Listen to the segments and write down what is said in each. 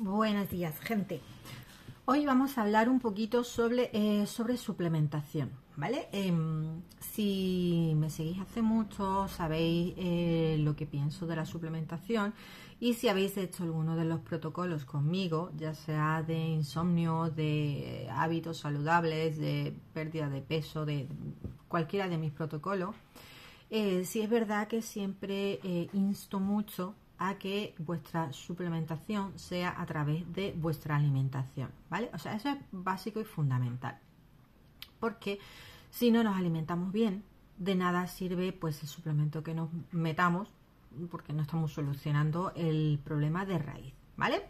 Buenos días, gente. Hoy vamos a hablar un poquito sobre, eh, sobre suplementación, ¿vale? Em, si me seguís hace mucho, sabéis eh, lo que pienso de la suplementación y si habéis hecho alguno de los protocolos conmigo, ya sea de insomnio, de hábitos saludables, de pérdida de peso, de cualquiera de mis protocolos, eh, si es verdad que siempre insto mucho a que vuestra suplementación sea a través de vuestra alimentación, ¿vale? O sea, eso es básico y fundamental. Porque si no nos alimentamos bien, de nada sirve pues el suplemento que nos metamos porque no estamos solucionando el problema de raíz, ¿vale?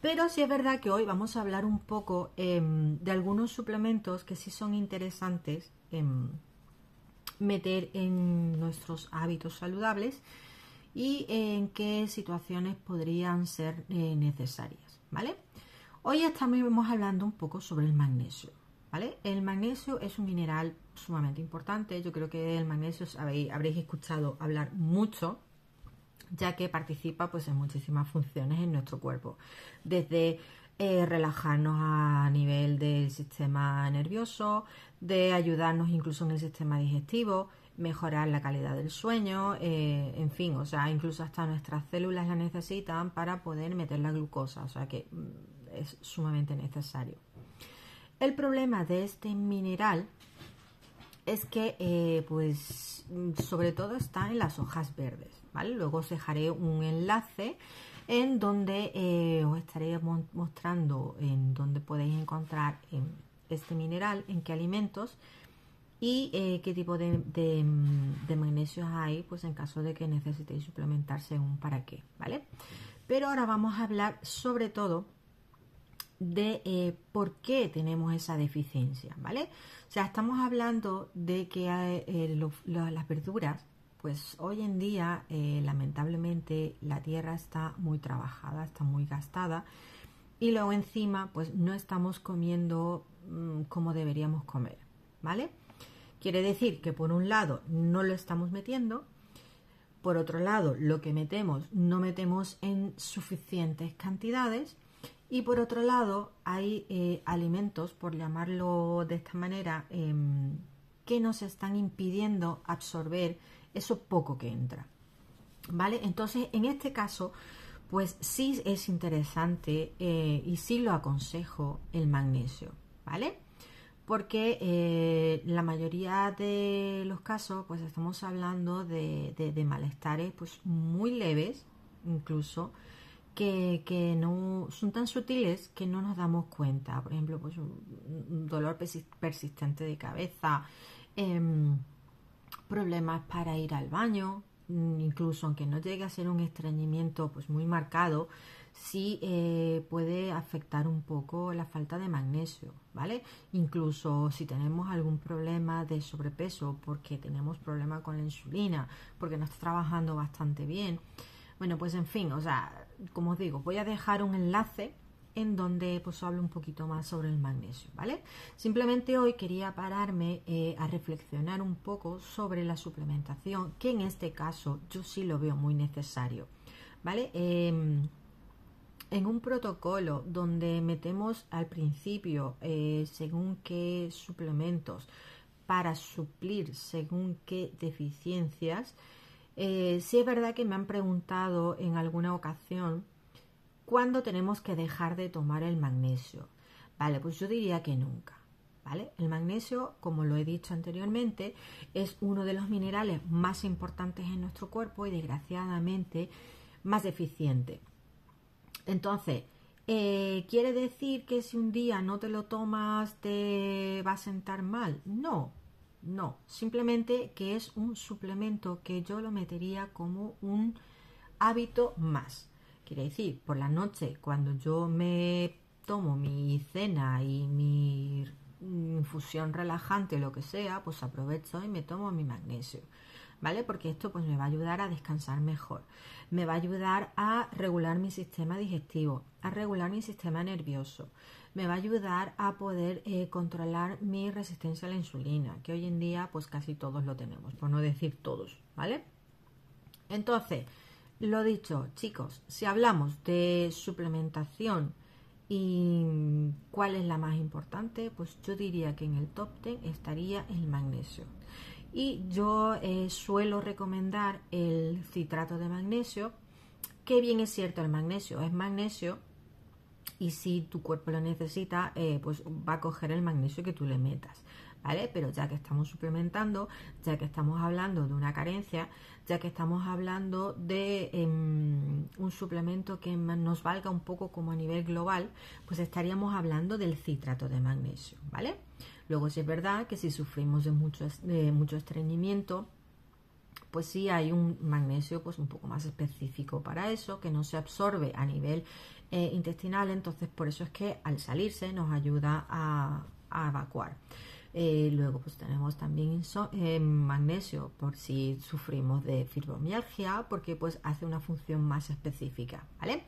Pero sí es verdad que hoy vamos a hablar un poco em, de algunos suplementos que sí son interesantes em, meter en nuestros hábitos saludables y en qué situaciones podrían ser eh, necesarias, ¿vale? Hoy estamos hablando un poco sobre el magnesio, ¿vale? El magnesio es un mineral sumamente importante, yo creo que el magnesio habréis escuchado hablar mucho, ya que participa pues en muchísimas funciones en nuestro cuerpo, desde eh, relajarnos a nivel del sistema nervioso, de ayudarnos incluso en el sistema digestivo, mejorar la calidad del sueño, eh, en fin, o sea, incluso hasta nuestras células la necesitan para poder meter la glucosa, o sea que mm, es sumamente necesario. El problema de este mineral es que, eh, pues, sobre todo está en las hojas verdes, ¿vale? Luego os dejaré un enlace en donde eh, os estaré mostrando en dónde podéis encontrar este mineral, en qué alimentos, y eh, qué tipo de, de, magnesios hay, pues en caso de que necesitéis suplementar según para qué, ¿vale? Pero ahora vamos a hablar sobre todo de eh, por qué tenemos esa deficiencia, ¿vale? O sea, estamos hablando de que las verduras, pues hoy en día, lamentablemente, la tierra está muy trabajada, está muy gastada y luego encima, pues no estamos comiendo mm, como deberíamos comer, ¿vale? Quiere decir que por un lado no lo estamos metiendo, por otro lado lo que metemos no metemos en suficientes cantidades y por otro lado hay eh, alimentos, por llamarlo de esta manera, em, que nos están impidiendo absorber eso poco que entra. ¿Vale? Entonces, en este caso, pues sí es interesante eh, y sí lo aconsejo el magnesio, ¿vale? porque eh, la mayoría de los casos pues estamos hablando de, malestares pues muy leves incluso que, no son tan sutiles que no nos damos cuenta por ejemplo pues un, dolor persistente de cabeza em, problemas para ir al baño incluso aunque no llegue a ser un estreñimiento pues muy marcado sí eh, puede afectar un poco la falta de magnesio, ¿vale? Incluso si tenemos algún problema de sobrepeso, porque tenemos problema con la insulina, porque no está trabajando bastante bien. Bueno, pues en fin, o sea, como os digo, voy a dejar un enlace en donde pues hablo un poquito más sobre el magnesio, ¿vale? Simplemente hoy quería pararme eh, a reflexionar un poco sobre la suplementación, que en este caso yo sí lo veo muy necesario, ¿vale? Em, en un protocolo donde metemos al principio eh, según qué suplementos para suplir según qué deficiencias, eh, sí es verdad que me han preguntado en alguna ocasión cuándo tenemos que dejar de tomar el magnesio. Vale, pues yo diría que nunca. ¿Vale? El magnesio, como lo he dicho anteriormente, es uno de los minerales más importantes en nuestro cuerpo y desgraciadamente más deficiente. Entonces, eh, ¿quiere decir que si un día no te lo tomas te va a sentar mal? No, no, simplemente que es un suplemento que yo lo metería como un hábito más. Quiere decir, por la noche, cuando yo me tomo mi cena y mi infusión relajante lo que sea, pues aprovecho y me tomo mi magnesio. ¿vale? Porque esto pues me va a ayudar a descansar mejor, me va a ayudar a regular mi sistema digestivo, a regular mi sistema nervioso, me va a ayudar a poder eh, controlar mi resistencia a la insulina, que hoy en día pues casi todos lo tenemos, por no decir todos, ¿vale? Entonces, lo dicho, chicos, si hablamos de suplementación y cuál es la más importante, pues yo diría que en el top 10 estaría el magnesio. Y yo eh, suelo recomendar el citrato de magnesio, que bien es cierto, el magnesio es magnesio, y si tu cuerpo lo necesita, eh, pues va a coger el magnesio que tú le metas. ¿Vale? Pero ya que estamos suplementando, ya que estamos hablando de una carencia, ya que estamos hablando de em, un suplemento que nos valga un poco como a nivel global, pues estaríamos hablando del citrato de magnesio, ¿vale? Luego sí es verdad que si sufrimos de mucho, de mucho estreñimiento, pues sí hay un magnesio pues un poco más específico para eso, que no se absorbe a nivel eh, intestinal, entonces por eso es que al salirse nos ayuda a, evacuar. Eh, luego pues tenemos también eh, magnesio por si sufrimos de fibromialgia porque pues hace una función más específica, ¿vale?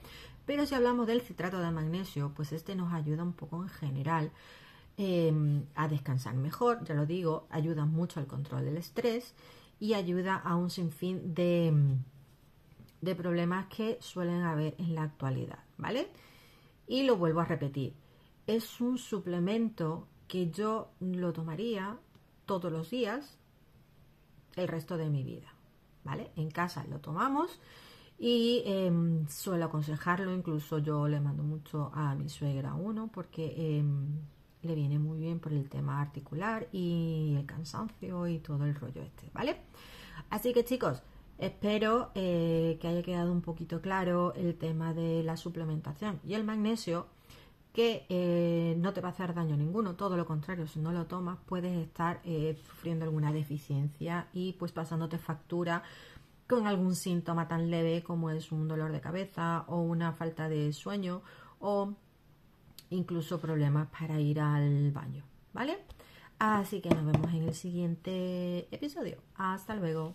Pero si hablamos del citrato de magnesio, pues este nos ayuda un poco en general a descansar mejor, ya lo digo, ayuda mucho al control del estrés y ayuda a un sinfín de, de problemas que suelen haber en la actualidad, ¿vale? Y lo vuelvo a repetir, es un suplemento que yo lo tomaría todos los días el resto de mi vida, ¿vale? En casa lo tomamos y em, suelo aconsejarlo, incluso yo le mando mucho a mi suegra uno porque em, le viene muy bien por el tema articular y el cansancio y todo el rollo este, ¿vale? Así que chicos, espero eh, que haya quedado un poquito claro el tema de la suplementación y el magnesio que eh, no te va a hacer daño ninguno, todo lo contrario, si no lo tomas puedes estar eh, sufriendo alguna deficiencia y pues pasándote factura con algún síntoma tan leve como es un dolor de cabeza o una falta de sueño o incluso problemas para ir al baño, ¿vale? Así que nos vemos en el siguiente episodio. Hasta luego.